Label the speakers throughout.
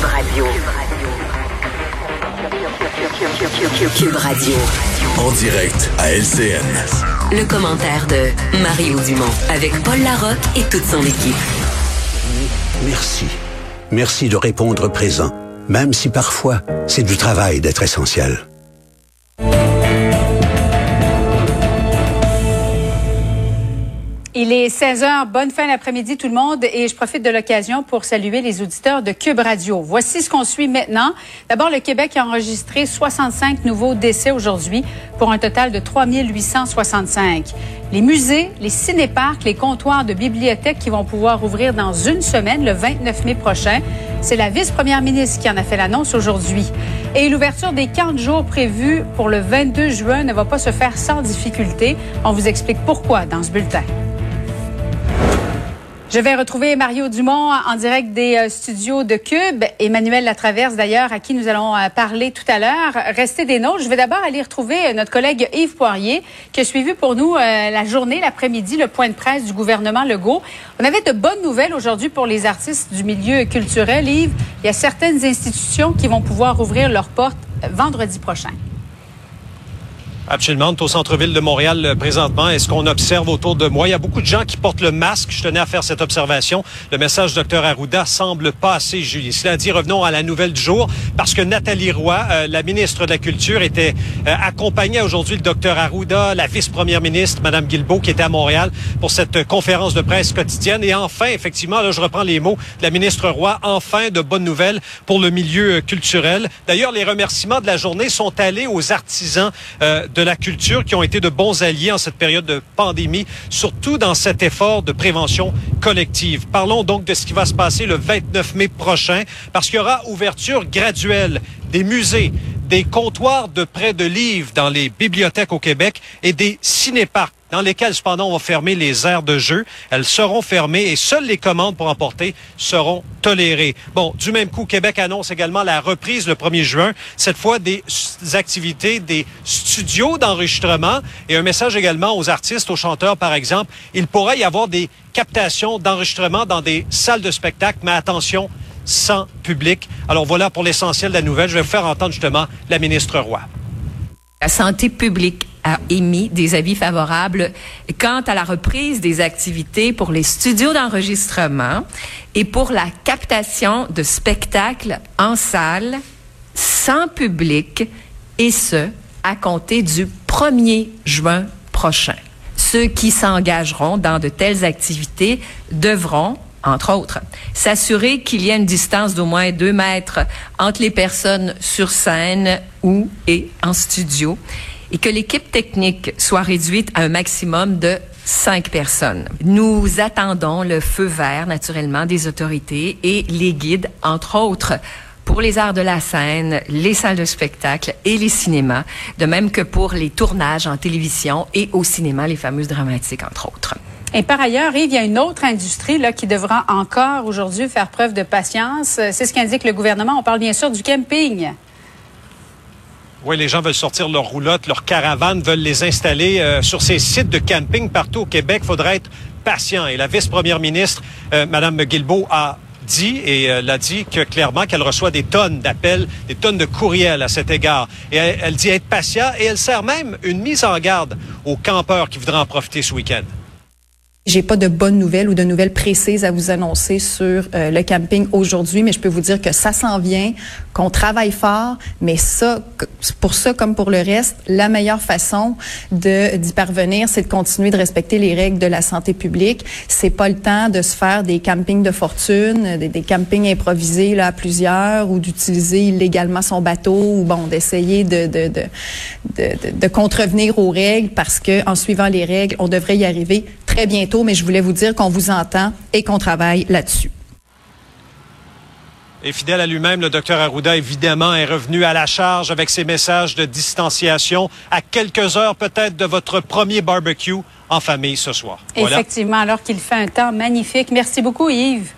Speaker 1: Cube Radio. Cube Radio.
Speaker 2: En direct à LCN.
Speaker 1: Le commentaire de Mario Dumont avec Paul Larocque et toute son équipe.
Speaker 3: Merci. Merci de répondre présent, même si parfois c'est du travail d'être essentiel.
Speaker 4: Il est 16 heures. Bonne fin d'après-midi tout le monde et je profite de l'occasion pour saluer les auditeurs de Cube Radio. Voici ce qu'on suit maintenant. D'abord, le Québec a enregistré 65 nouveaux décès aujourd'hui pour un total de 3865. Les musées, les cinéparcs, les comptoirs de bibliothèques qui vont pouvoir ouvrir dans une semaine, le 29 mai prochain. C'est la vice-première ministre qui en a fait l'annonce aujourd'hui. Et l'ouverture des 40 jours prévus pour le 22 juin ne va pas se faire sans difficulté. On vous explique pourquoi dans ce bulletin. Je vais retrouver Mario Dumont en direct des euh, studios de Cube. Emmanuel Latraverse, d'ailleurs, à qui nous allons euh, parler tout à l'heure. Restez des nôtres. Je vais d'abord aller retrouver euh, notre collègue Yves Poirier, qui a suivi pour nous la journée, l'après-midi, le point de presse du gouvernement Legault. On avait de bonnes nouvelles aujourd'hui pour les artistes du milieu culturel. Yves, il y a certaines institutions qui vont pouvoir ouvrir leurs portes vendredi prochain.
Speaker 5: Absolument. Au centre-ville de Montréal euh, présentement, est-ce qu'on observe autour de moi? Il y a beaucoup de gens qui portent le masque. Je tenais à faire cette observation. Le message du Dr Arruda semble pas assez Julie. Cela dit, revenons à la nouvelle du jour, parce que Nathalie Roy, euh, la ministre de la Culture, était euh, accompagnée aujourd'hui le Dr Arruda, la vice-première ministre, Mme Guilbeault, qui était à Montréal pour cette conférence de presse quotidienne. Et enfin, effectivement, là, je reprends les mots de la ministre Roy, enfin de bonnes nouvelles pour le milieu culturel. D'ailleurs, les remerciements de la journée sont allés aux artisans de de la culture qui ont été de bons alliés en cette période de pandémie, surtout dans cet effort de prévention collective. Parlons donc de ce qui va se passer le 29 mai prochain, parce qu'il y aura ouverture graduelle des musées, des comptoirs de prêt de livres dans les bibliothèques au Québec et des cinéparcs dans lesquels, cependant, on va fermer les aires de jeu. Elles seront fermées et seules les commandes pour emporter seront tolérées. Bon, du même coup, Québec annonce également la reprise le 1er juin, cette fois des activités des studios d'enregistrement et un message également aux artistes, aux chanteurs, par exemple. Il pourrait y avoir des captations d'enregistrement dans des salles de spectacle, mais attention, sans public. Alors voilà pour l'essentiel de la nouvelle. Je vais vous faire entendre justement la ministre Roy.
Speaker 6: La santé publique a émis des avis favorables quant à la reprise des activités pour les studios d'enregistrement et pour la captation de spectacles en salle sans public et ce, à compter du 1er juin prochain. Ceux qui s'engageront dans de telles activités devront entre autres, s'assurer qu'il y a une distance d'au moins deux mètres entre les personnes sur scène ou et en studio et que l'équipe technique soit réduite à un maximum de cinq personnes. Nous attendons le feu vert, naturellement, des autorités et les guides, entre autres, pour les arts de la scène, les salles de spectacle et les cinémas, de même que pour les tournages en télévision et au cinéma, les fameuses dramatiques, entre autres.
Speaker 4: Et par ailleurs, Yves, il y a une autre industrie là, qui devra encore aujourd'hui faire preuve de patience. C'est ce qu'indique le gouvernement. On parle bien sûr du camping.
Speaker 5: Oui, les gens veulent sortir leurs roulottes, leurs caravanes, veulent les installer euh, sur ces sites de camping partout au Québec. Faudra être patient. Et la vice-première ministre, euh, Mme Guilbeault, a dit et euh, l'a dit que clairement qu'elle reçoit des tonnes d'appels, des tonnes de courriels à cet égard. Et elle, elle dit être patient et elle sert même une mise en garde aux campeurs qui voudraient en profiter ce week-end.
Speaker 7: J'ai pas de bonnes nouvelles ou de nouvelles précises à vous annoncer sur euh, le camping aujourd'hui, mais je peux vous dire que ça s'en vient, qu'on travaille fort, mais ça, pour ça comme pour le reste, la meilleure façon de d'y parvenir, c'est de continuer de respecter les règles de la santé publique. C'est pas le temps de se faire des campings de fortune, des, des campings improvisés là à plusieurs, ou d'utiliser illégalement son bateau, ou bon d'essayer de de, de de, de contrevenir aux règles parce que en suivant les règles, on devrait y arriver très bientôt, mais je voulais vous dire qu'on vous entend et qu'on travaille là-dessus.
Speaker 5: Et fidèle à lui-même, le docteur Arruda, évidemment, est revenu à la charge avec ses messages de distanciation à quelques heures peut-être de votre premier barbecue en famille ce soir.
Speaker 4: Effectivement, alors qu'il fait un temps magnifique. Merci beaucoup, Yves.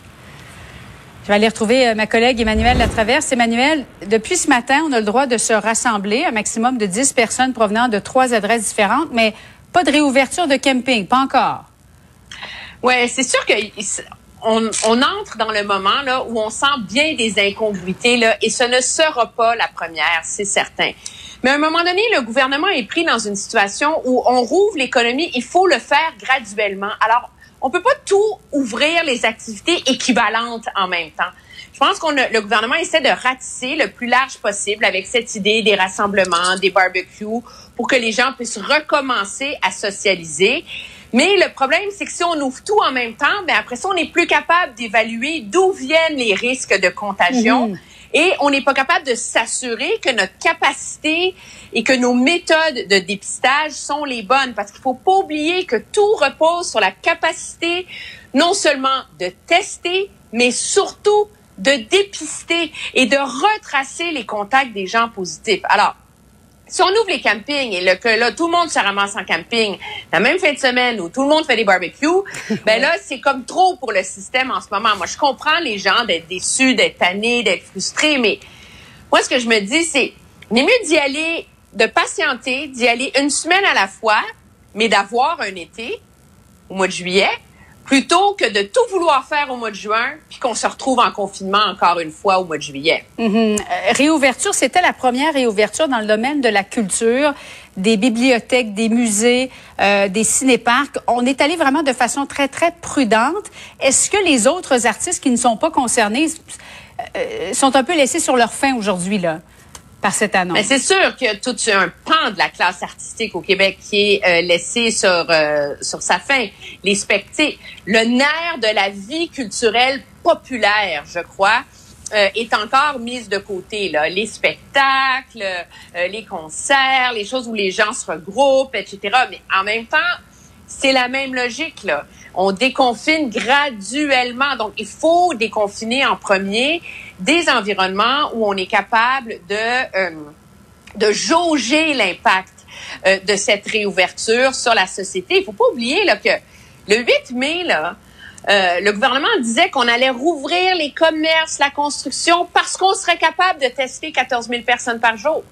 Speaker 4: Je vais aller retrouver euh, ma collègue Emmanuel Latraverse. Emmanuel, depuis ce matin, on a le droit de se rassembler, un maximum de 10 personnes provenant de trois adresses différentes, mais pas de réouverture de camping, pas encore.
Speaker 8: Ouais, c'est sûr que on, entre dans le moment là où on sent bien des incongruités là, et ce ne sera pas la première, c'est certain. Mais à un moment donné, le gouvernement est pris dans une situation où on rouvre l'économie. Il faut le faire graduellement. Alors, on peut pas tout ouvrir les activités équivalentes en même temps. Je pense qu'on le gouvernement essaie de ratisser le plus large possible avec cette idée des rassemblements, des barbecues, pour que les gens puissent recommencer à socialiser. Mais le problème, c'est que si on ouvre tout en même temps, ben après ça, on n'est plus capable d'évaluer d'où viennent les risques de contagion. Mhm. Et on n'est pas capable de s'assurer que notre capacité et que nos méthodes de dépistage sont les bonnes. Parce qu'il faut pas oublier que tout repose sur la capacité non seulement de tester, mais surtout de dépister et de retracer les contacts des gens positifs. Alors, si on ouvre les campings et que là, tout le monde se ramasse en camping la même fin de semaine où tout le monde fait des barbecues, ben là, c'est comme trop pour le système en ce moment. Moi, je comprends les gens d'être déçus, d'être tannés, d'être frustrés, mais moi, ce que je me dis, c'est, il est mieux d'y aller, de patienter, d'y aller une semaine à la fois, mais d'avoir un été au mois de juillet, plutôt que de tout vouloir faire au mois de juin, puis qu'on se retrouve en confinement encore une fois au mois de juillet.
Speaker 4: Mm-hmm. Euh, réouverture, c'était la première réouverture dans le domaine de la culture, des bibliothèques, des musées, euh, des cinéparcs. On est allé vraiment de façon très, très prudente. Est-ce que les autres artistes qui ne sont pas concernés euh, sont un peu laissés sur leur fin aujourd'hui, là? Par
Speaker 8: c'est sûr qu'il y a tout un pan de la classe artistique au Québec qui est euh, laissé sur euh, sur sa fin. Les spectacles, le nerf de la vie culturelle populaire, je crois. Euh, est encore mise de côté là les spectacles les concerts les choses où les gens se regroupent etc mais en même temps c'est la même logique là on déconfine graduellement. Donc, il faut déconfiner en premier des environnements où on est capable de, euh, de jauger l'impact euh, de cette réouverture sur la société. Il faut pas oublier là, que le 8 mai, là, euh, le gouvernement disait qu'on allait rouvrir les commerces, la construction, parce qu'on serait capable de tester 14 000 personnes par jour.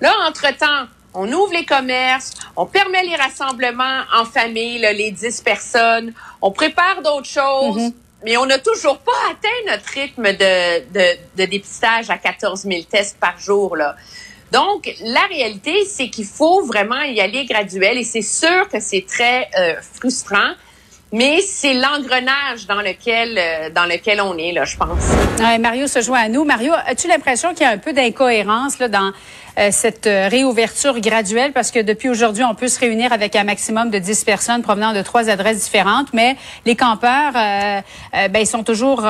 Speaker 8: Là, entre-temps, on ouvre les commerces, on permet les rassemblements en famille, les 10 personnes, on prépare d'autres choses, mm-hmm. mais on n'a toujours pas atteint notre rythme de, de, de, dépistage à 14 000 tests par jour. Là. Donc, la réalité, c'est qu'il faut vraiment y aller graduel et c'est sûr que c'est très euh, frustrant. Mais c'est l'engrenage dans lequel euh, dans lequel on est là, je pense.
Speaker 4: Ouais, Mario se joint à nous. Mario, as-tu l'impression qu'il y a un peu d'incohérence là dans cette euh, réouverture graduelle parce que depuis aujourd'hui, on peut se réunir avec un maximum de 10 personnes provenant de trois adresses différentes, mais les campeurs, ben, ils sont toujours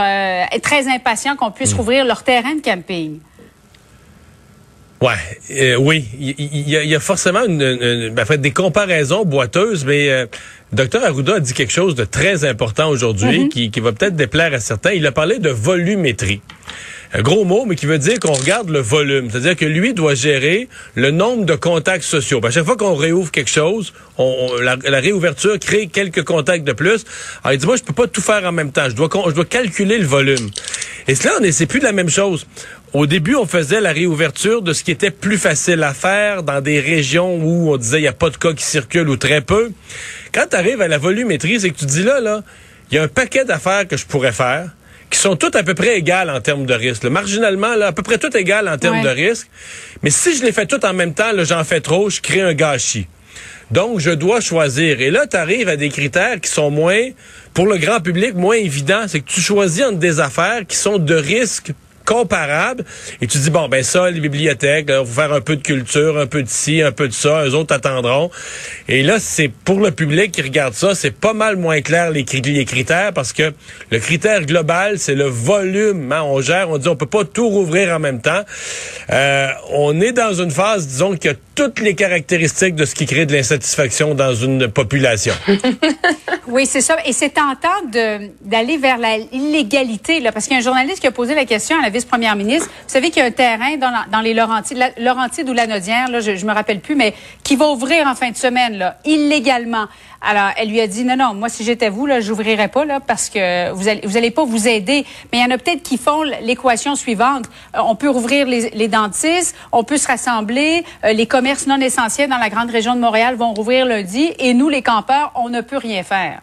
Speaker 4: très impatients qu'on puisse mm. rouvrir leur terrain de camping.
Speaker 9: Ouais, oui, il y, a forcément une, ben, fait, des comparaisons boiteuses, mais Docteur Arruda a dit quelque chose de très important aujourd'hui mm-hmm. qui, va peut-être déplaire à certains. Il a parlé de volumétrie. Un gros mot, mais qui veut dire qu'on regarde le volume. C'est-à-dire que lui doit gérer le nombre de contacts sociaux. À chaque fois qu'on réouvre quelque chose, on, la, réouverture crée quelques contacts de plus. Alors il dit, moi, je peux pas tout faire en même temps. Je dois, je dois calculer le volume. Et cela, c'est plus la même chose. Au début, on faisait la réouverture de ce qui était plus facile à faire dans des régions où on disait il n'y a pas de cas qui circulent ou très peu. Quand tu arrives à la volumétrie, c'est que tu dis là, là, il y a un paquet d'affaires que je pourrais faire qui sont toutes à peu près égales en termes de risque. Marginalement, là, à peu près toutes égales en termes de risque. Mais si je les fais toutes en même temps, j'en fais trop, je crée un gâchis. Donc, je dois choisir. Et là, tu arrives à des critères qui sont moins, pour le grand public, moins évidents. C'est que tu choisis entre des affaires qui sont de risque comparable et tu dis bon ben ça les bibliothèques on va faire un peu de culture un peu de ci un peu de ça eux autres attendront. Et là c'est pour le public qui regarde ça c'est pas mal moins clair les, critères parce que le critère global c'est le volume hein. on gère on dit on peut pas tout rouvrir en même temps. Euh, on est dans une phase disons qui a toutes les caractéristiques de ce qui crée de l'insatisfaction dans une population
Speaker 4: oui c'est ça et c'est tentant d'aller vers l'illégalité là parce qu'il y a un journaliste qui a posé la question à la vice-première ministre. Vous savez qu'il y a un terrain dans, dans les Laurentides, la, Laurentides ou Lanaudière, là, je, je me rappelle plus, mais qui va ouvrir en fin de semaine, là, illégalement. Alors, elle lui a dit, non, non, moi, si j'étais vous, là, j'ouvrirais pas, là, parce que vous allez, vous allez pas vous aider. Mais il y en a peut-être qui font l'équation suivante. Euh, on peut rouvrir les, les, dentistes, on peut se rassembler, euh, les commerces non essentiels dans la grande région de Montréal vont rouvrir lundi, et nous, les campeurs, on ne peut rien faire.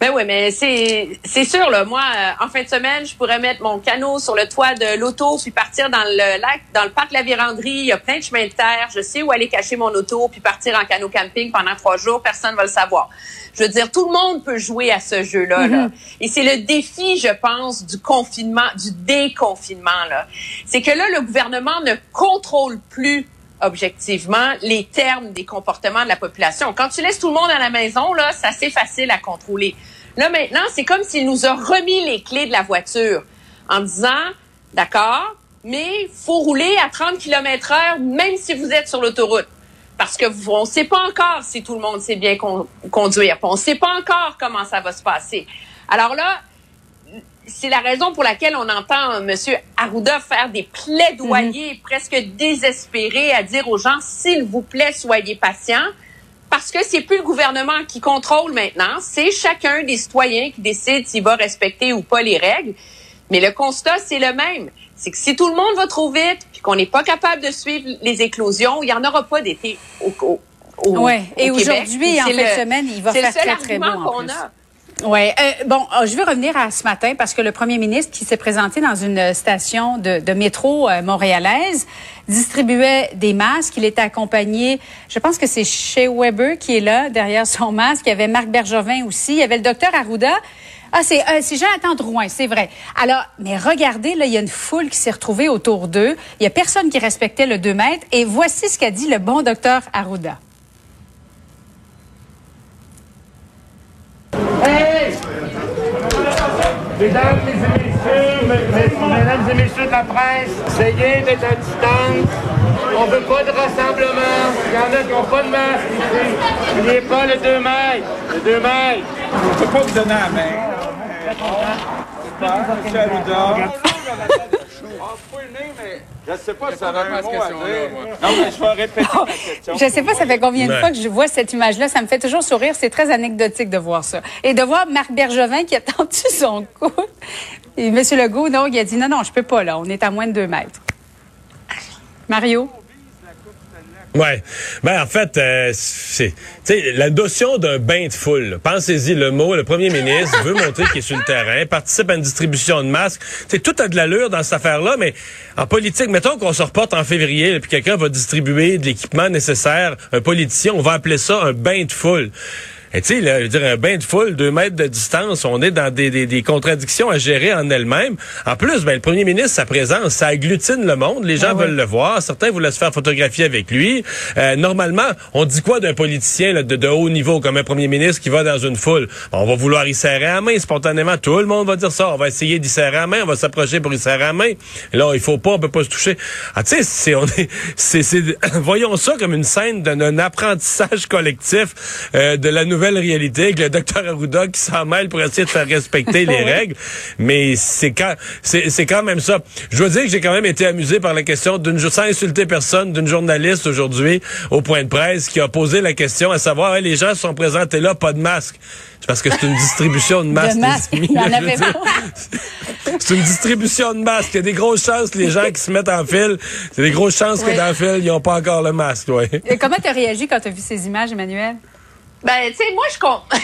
Speaker 8: Ben oui, mais c'est sûr là. Moi, euh, en fin de semaine, je pourrais mettre mon canot sur le toit de l'auto puis partir dans le lac, dans le parc La Vérandrie. Il y a plein de chemins de terre. Je sais où aller cacher mon auto puis partir en canot camping pendant trois jours. Personne va le savoir. Je veux dire, tout le monde peut jouer à ce jeu-là. là. Et c'est le défi, je pense, du confinement, du déconfinement. là. C'est que là, le gouvernement ne contrôle plus objectivement les termes des comportements de la population. Quand tu laisses tout le monde à la maison, là, c'est assez facile à contrôler. Là, maintenant, c'est comme s'il nous a remis les clés de la voiture en disant, d'accord, mais faut rouler à 30 km heure même si vous êtes sur l'autoroute. Parce que on ne sait pas encore si tout le monde sait bien con- conduire. On ne sait pas encore comment ça va se passer. Alors là, c'est la raison pour laquelle on entend M. Arruda faire des plaidoyers presque désespérés à dire aux gens, s'il vous plaît, soyez patients. Parce que c'est plus le gouvernement qui contrôle maintenant, c'est chacun des citoyens qui décide s'il va respecter ou pas les règles. Mais le constat, c'est le même. C'est que si tout le monde va trop vite, puis qu'on n'est pas capable de suivre les éclosions, il n'y en aura pas d'été au, au, au-
Speaker 4: Ouais. Et
Speaker 8: au Québec.
Speaker 4: aujourd'hui, en fin de semaine, il va faire très, très beau, en plus.
Speaker 8: A.
Speaker 4: Ouais. Euh, bon, euh, je vais revenir à ce matin parce que le premier ministre qui s'est présenté dans une station de, métro euh, montréalaise distribuait des masques. Il était accompagné, je pense que c'est chez Weber qui est là derrière son masque. Il y avait Marc Bergevin aussi. Il y avait le docteur Arruda. Ah, c'est euh, Jonathan Drouin, c'est vrai. Alors, mais regardez, là, il y a une foule qui s'est retrouvée autour d'eux. Il y a personne qui respectait le 2 mètres. Et voici ce qu'a dit le bon docteur Arruda.
Speaker 10: Mesdames et messieurs, me- me- mesdames et messieurs de la presse, essayez d'être à distance. On veut pas de rassemblement. Il y en a qui n'ont pas de masque ici. N'oubliez pas le 2 mètres. Le 2 mètres.
Speaker 11: Je ne peux pas vous donner la main. Monsieur Arruda. Je ne sais pas si ça aurait un mot à dire. Non, mais je vais répéter ma question.
Speaker 4: Je sais pas, ça fait combien de fois que je vois cette image-là. Ça me fait toujours sourire. C'est très anecdotique de voir ça. Et de voir Marc Bergevin qui a tendu son cou. Et M. Legault, non, il a dit non, non, je peux pas, là. On est à moins de deux mètres. Mario?
Speaker 9: Ouais. Ben en fait, euh, c'est, la notion d'un bain de foule. Pensez-y, le mot, le premier ministre veut montrer qu'il est sur le terrain, participe à une distribution de masques. C'est tout a de l'allure dans cette affaire-là, mais en politique, mettons qu'on se reporte en février, puis quelqu'un va distribuer de l'équipement nécessaire, un politicien, on va appeler ça un bain de foule. Et tu sais, là, je veux dire, un bain de foule, deux mètres de distance, on est dans des, des, des contradictions à gérer en elles-mêmes. En plus, ben, le premier ministre, sa présence, ça agglutine le monde. Les gens
Speaker 4: Ah ouais.
Speaker 9: veulent le voir. Certains voulaient se faire photographier avec lui. Euh, normalement, on dit quoi d'un politicien là, de, de haut niveau, comme un premier ministre qui va dans une foule? On va vouloir y serrer la main spontanément. Tout le monde va dire ça. On va essayer d'y serrer la main. On va s'approcher pour y serrer la main. Là, il faut pas, on peut pas se toucher. Ah, tu sais, c'est, on est, c'est, c'est, voyons ça comme une scène d'un d'un apprentissage collectif euh, de la nouvelle réalité avec le docteur Arruda qui s'en mêle pour essayer de faire respecter les règles. Mais c'est quand, c'est, c'est quand même ça. Je dois dire que j'ai quand même été amusé par la question d'une, sans insulter personne, d'une journaliste aujourd'hui au point de presse qui a posé la question à savoir, Hey, les gens se sont présentés là, pas de masque. C'est parce que c'est une distribution de masques.
Speaker 4: Pas.
Speaker 9: C'est une distribution de masques. Il y a des grosses chances que les gens qui se mettent en file, c'est des grosses chances que dans le fil, ils n'ont pas encore le masque. Ouais.
Speaker 4: Et comment tu as réagi quand tu as vu ces images, Emmanuel?
Speaker 8: Ben, tu sais, moi, je comprends.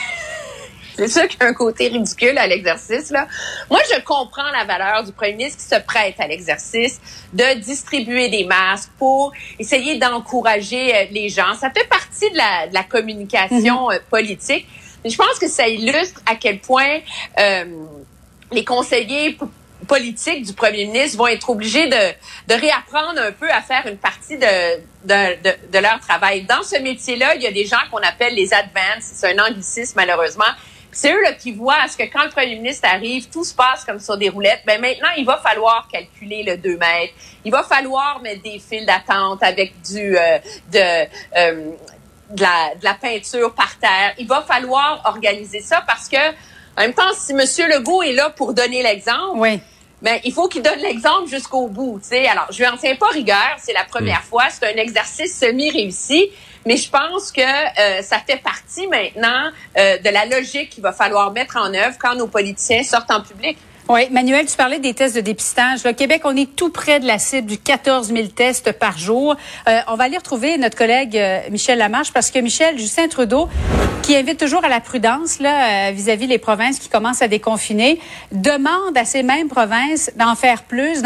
Speaker 8: C'est sûr qu'il y a un côté ridicule à l'exercice, là. Moi, je comprends la valeur du premier ministre qui se prête à l'exercice de distribuer des masques pour essayer d'encourager euh, les gens. Ça fait partie de la, de la communication euh, politique. Mais je pense que ça illustre à quel point euh, les conseillers p- politiques du premier ministre vont être obligés de, de réapprendre un peu à faire une partie de, de, de, leur travail. Dans ce métier-là, il y a des gens qu'on appelle les advanced. C'est un anglicisme, malheureusement. C'est eux là, qui voient à ce que quand le premier ministre arrive, tout se passe comme sur des roulettes. Ben maintenant, il va falloir calculer le 2 mètres. Il va falloir mettre des files d'attente avec du euh, de euh, de la, de la peinture par terre. Il va falloir organiser ça parce que, en même temps, si M. Legault est là pour donner l'exemple,
Speaker 4: Oui.
Speaker 8: Ben, il faut qu'il donne l'exemple jusqu'au bout. tu sais. Alors, je lui en tiens pas rigueur, c'est la première fois, c'est un exercice semi-réussi, mais je pense que euh, ça fait partie maintenant euh, de la logique qu'il va falloir mettre en œuvre quand nos politiciens sortent en public.
Speaker 4: Oui, Manuel, tu parlais des tests de dépistage. Au Québec, on est tout près de la cible du 14 000 tests par jour. Euh, on va aller retrouver notre collègue euh, Michel Lamarche parce que Michel, Justin Trudeau, qui invite toujours à la prudence là euh, vis-à-vis les provinces qui commencent à déconfiner, demande à ces mêmes provinces d'en faire plus,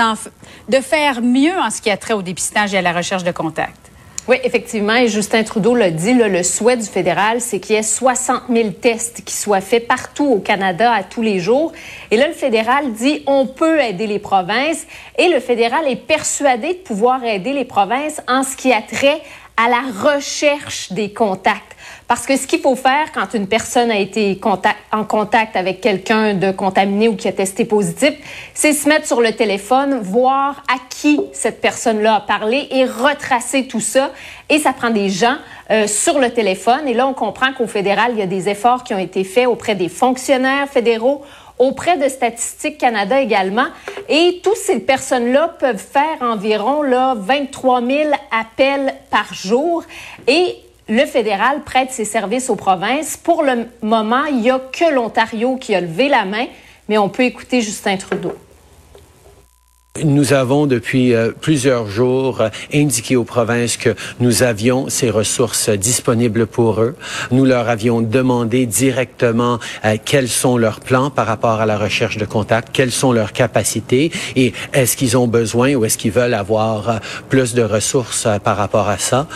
Speaker 4: de faire mieux en ce qui a trait au dépistage et à la recherche de contacts.
Speaker 12: Oui, effectivement, et Justin Trudeau l'a dit, le souhait du fédéral, c'est qu'il y ait 60 000 tests qui soient faits partout au Canada à tous les jours. Et là, le fédéral dit, on peut aider les provinces, et le fédéral est persuadé de pouvoir aider les provinces en ce qui a trait à la recherche des contacts. Parce que ce qu'il faut faire quand une personne a été en contact avec quelqu'un de contaminé ou qui a testé positif, c'est se mettre sur le téléphone, voir à qui cette personne-là a parlé et retracer tout ça. Et ça prend des gens euh, sur le téléphone. Et là, on comprend qu'au fédéral, il y a des efforts qui ont été faits auprès des fonctionnaires fédéraux, auprès de Statistique Canada également. Et toutes ces personnes-là peuvent faire environ là, 23 000 appels par jour. Et le fédéral prête ses services aux provinces. Pour le moment, il n'y a que l'Ontario qui a levé la main, mais on peut écouter Justin Trudeau.
Speaker 13: Nous avons depuis euh, plusieurs jours euh, indiqué aux provinces que nous avions ces ressources disponibles pour eux. Nous leur avions demandé directement euh, quels sont leurs plans par rapport à la recherche de contacts, quelles sont leurs capacités et est-ce qu'ils ont besoin ou est-ce qu'ils veulent avoir plus de ressources par rapport à ça.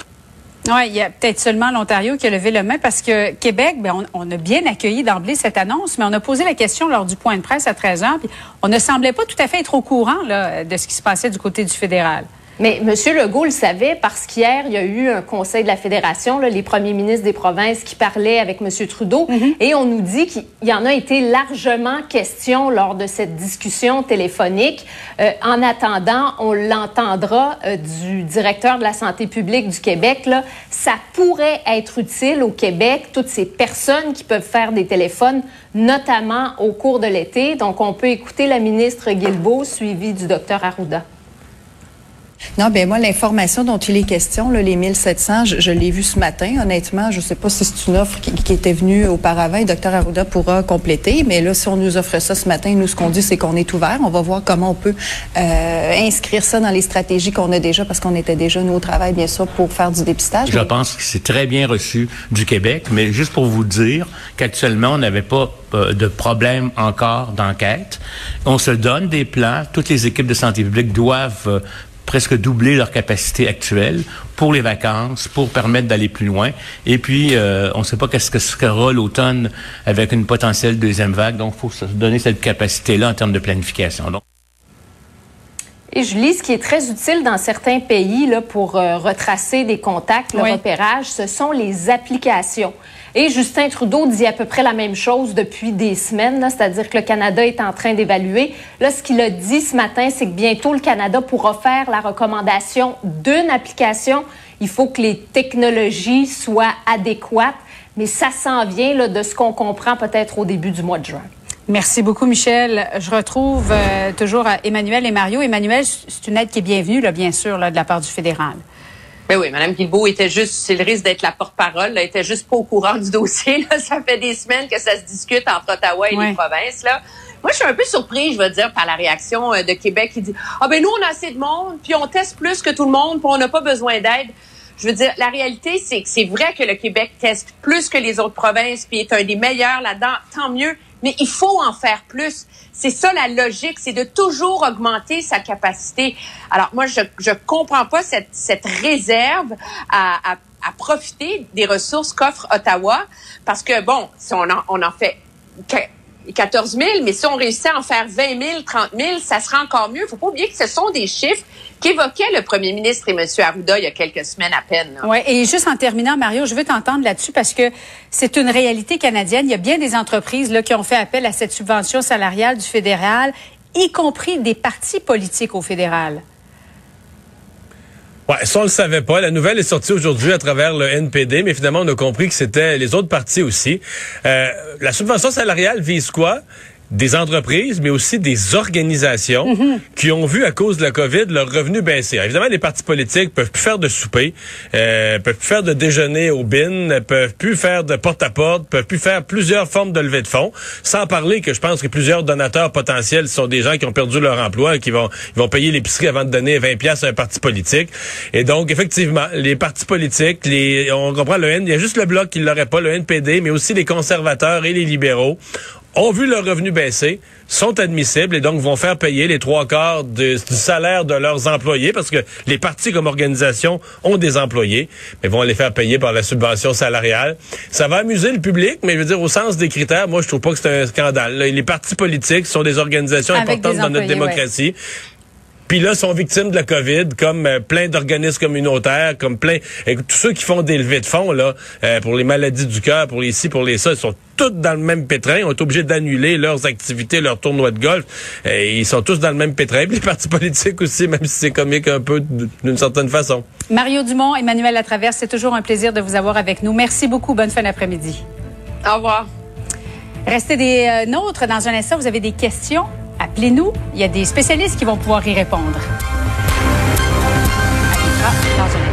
Speaker 4: Oui, il y a peut-être seulement l'Ontario qui a levé le main parce que Québec, ben, on, a bien accueilli d'emblée cette annonce, mais on a posé la question lors du point de presse à 13 heures, puis on ne semblait pas tout à fait être au courant là, de ce qui se passait du côté du fédéral.
Speaker 12: Mais M. Legault le savait parce qu'hier, il y a eu un conseil de la Fédération, les premiers ministres des provinces qui parlaient avec M. Trudeau, mhm. et on nous dit qu'il y en a été largement question lors de cette discussion téléphonique. Euh, en attendant, on l'entendra euh, du directeur de la santé publique du Québec. Là, ça pourrait être utile au Québec, toutes ces personnes qui peuvent faire des téléphones, notamment au cours de l'été. Donc, on peut écouter la ministre Guilbeault, suivie du docteur Arruda.
Speaker 7: Non, ben moi, l'information dont il est question, les 1700, je, je l'ai vu ce matin. Honnêtement, je ne sais pas si c'est une offre qui, qui, était venue auparavant et Dr Arruda pourra compléter. Mais là, si on nous offre ça ce matin, nous, ce qu'on dit, c'est qu'on est ouvert. On va voir comment on peut euh, inscrire ça dans les stratégies qu'on a déjà, parce qu'on était déjà, nous, au travail, bien sûr, pour faire du dépistage.
Speaker 14: Je pense que c'est très bien reçu du Québec. Mais juste pour vous dire qu'actuellement, on n'avait pas euh, de problème encore d'enquête. On se donne des plans. Toutes les équipes de santé publique doivent euh, presque doubler leur capacité actuelle pour les vacances, pour permettre d'aller plus loin. Et puis, euh, on ne sait pas qu'est-ce que sera l'automne avec une potentielle deuxième vague. Donc, il faut se donner cette capacité-là en termes de planification. Donc,
Speaker 12: et je lis ce qui est très utile dans certains pays là, pour euh, retracer des contacts, le repérage, ce sont les applications. Et Justin Trudeau dit à peu près la même chose depuis des semaines, c'est-à-dire que le Canada est en train d'évaluer. Là, ce qu'il a dit ce matin, c'est que bientôt le Canada pourra faire la recommandation d'une application. Il faut que les technologies soient adéquates, mais ça s'en vient là, de ce qu'on comprend peut-être au début du mois de juin.
Speaker 4: Merci beaucoup, Michel. Je retrouve euh, toujours Emmanuel et Mario. Emmanuel, c'est une aide qui est bienvenue, bien sûr, de la part du fédéral.
Speaker 8: Ben oui, Mme Guilbeault était juste, c'est le risque d'être la porte-parole, elle était juste pas au courant du dossier. Là. Ça fait des semaines que ça se discute entre Ottawa et les provinces. Là. Moi, je suis un peu surprise, je veux dire, par la réaction euh, de Québec qui dit Ah ben nous, on a assez de monde, puis on teste plus que tout le monde, puis on n'a pas besoin d'aide. Je veux dire, la réalité, c'est que c'est vrai que le Québec teste plus que les autres provinces, puis est un des meilleurs là-dedans, tant mieux mais il faut en faire plus. C'est ça la logique, c'est de toujours augmenter sa capacité. Alors moi, je je comprends pas cette cette réserve à, à, à profiter des ressources qu'offre Ottawa, parce que bon, si on en, on en fait 14 000, mais si on réussit à en faire 20 000, 30 000, ça sera encore mieux. Il faut pas oublier que ce sont des chiffres qu'évoquait le premier ministre et M. Arruda il y a quelques semaines à peine.
Speaker 4: Oui, et juste en terminant, Mario, je veux t'entendre là-dessus parce que c'est une réalité canadienne. Il y a bien des entreprises qui ont fait appel à cette subvention salariale du fédéral, y compris des partis politiques au fédéral.
Speaker 9: Ouais, ça, on le savait pas. La nouvelle est sortie aujourd'hui à travers le NPD, mais finalement, on a compris que c'était les autres partis aussi. Euh, la subvention salariale vise quoi? Des entreprises, mais aussi des organisations
Speaker 4: Mhm.
Speaker 9: qui ont vu à cause de la COVID leurs revenus baisser. Alors, évidemment, les partis politiques peuvent plus faire de souper, euh, peuvent plus faire de déjeuner au bin, peuvent plus faire de porte-à-porte, peuvent plus faire plusieurs formes de levée de fonds. Sans parler que je pense que plusieurs donateurs potentiels sont des gens qui ont perdu leur emploi et qui vont, ils vont payer l'épicerie avant de donner 20 pièces à un parti politique. Et donc, effectivement, les partis politiques, les, on comprend le N, il y a juste le bloc qui l'aurait pas, le NPD, mais aussi les conservateurs et les libéraux ont vu leurs revenus baisser, sont admissibles et donc vont faire payer les trois quarts de- du salaire de leurs employés parce que les partis comme organisation ont des employés, mais vont les faire payer par la subvention salariale. Ça va amuser le public, mais je veux dire, au sens des critères, moi, je trouve pas que c'est un scandale. Les partis politiques sont des organisations
Speaker 4: Avec
Speaker 9: importantes
Speaker 4: des
Speaker 9: dans notre démocratie. Puis là, sont victimes de la COVID, comme euh, plein d'organismes communautaires, comme plein... écoute, tous ceux qui font des levées de fonds, là, euh, pour les maladies du cœur, pour les ci, pour les ça, ils sont tous dans le même pétrin, ont été obligés d'annuler leurs activités, leurs tournois de golf. Ils sont tous dans le même pétrin. Puis les partis politiques aussi, même si c'est comique un peu d'une certaine façon.
Speaker 4: Mario Dumont, Emmanuel Latraverse, c'est toujours un plaisir de vous avoir avec nous. Merci beaucoup. Bonne fin d'après-midi.
Speaker 8: Au revoir.
Speaker 4: Restez des euh, nôtres. Dans un instant, vous avez des questions? Appelez-nous. Il y a des spécialistes qui vont pouvoir y répondre. Instant.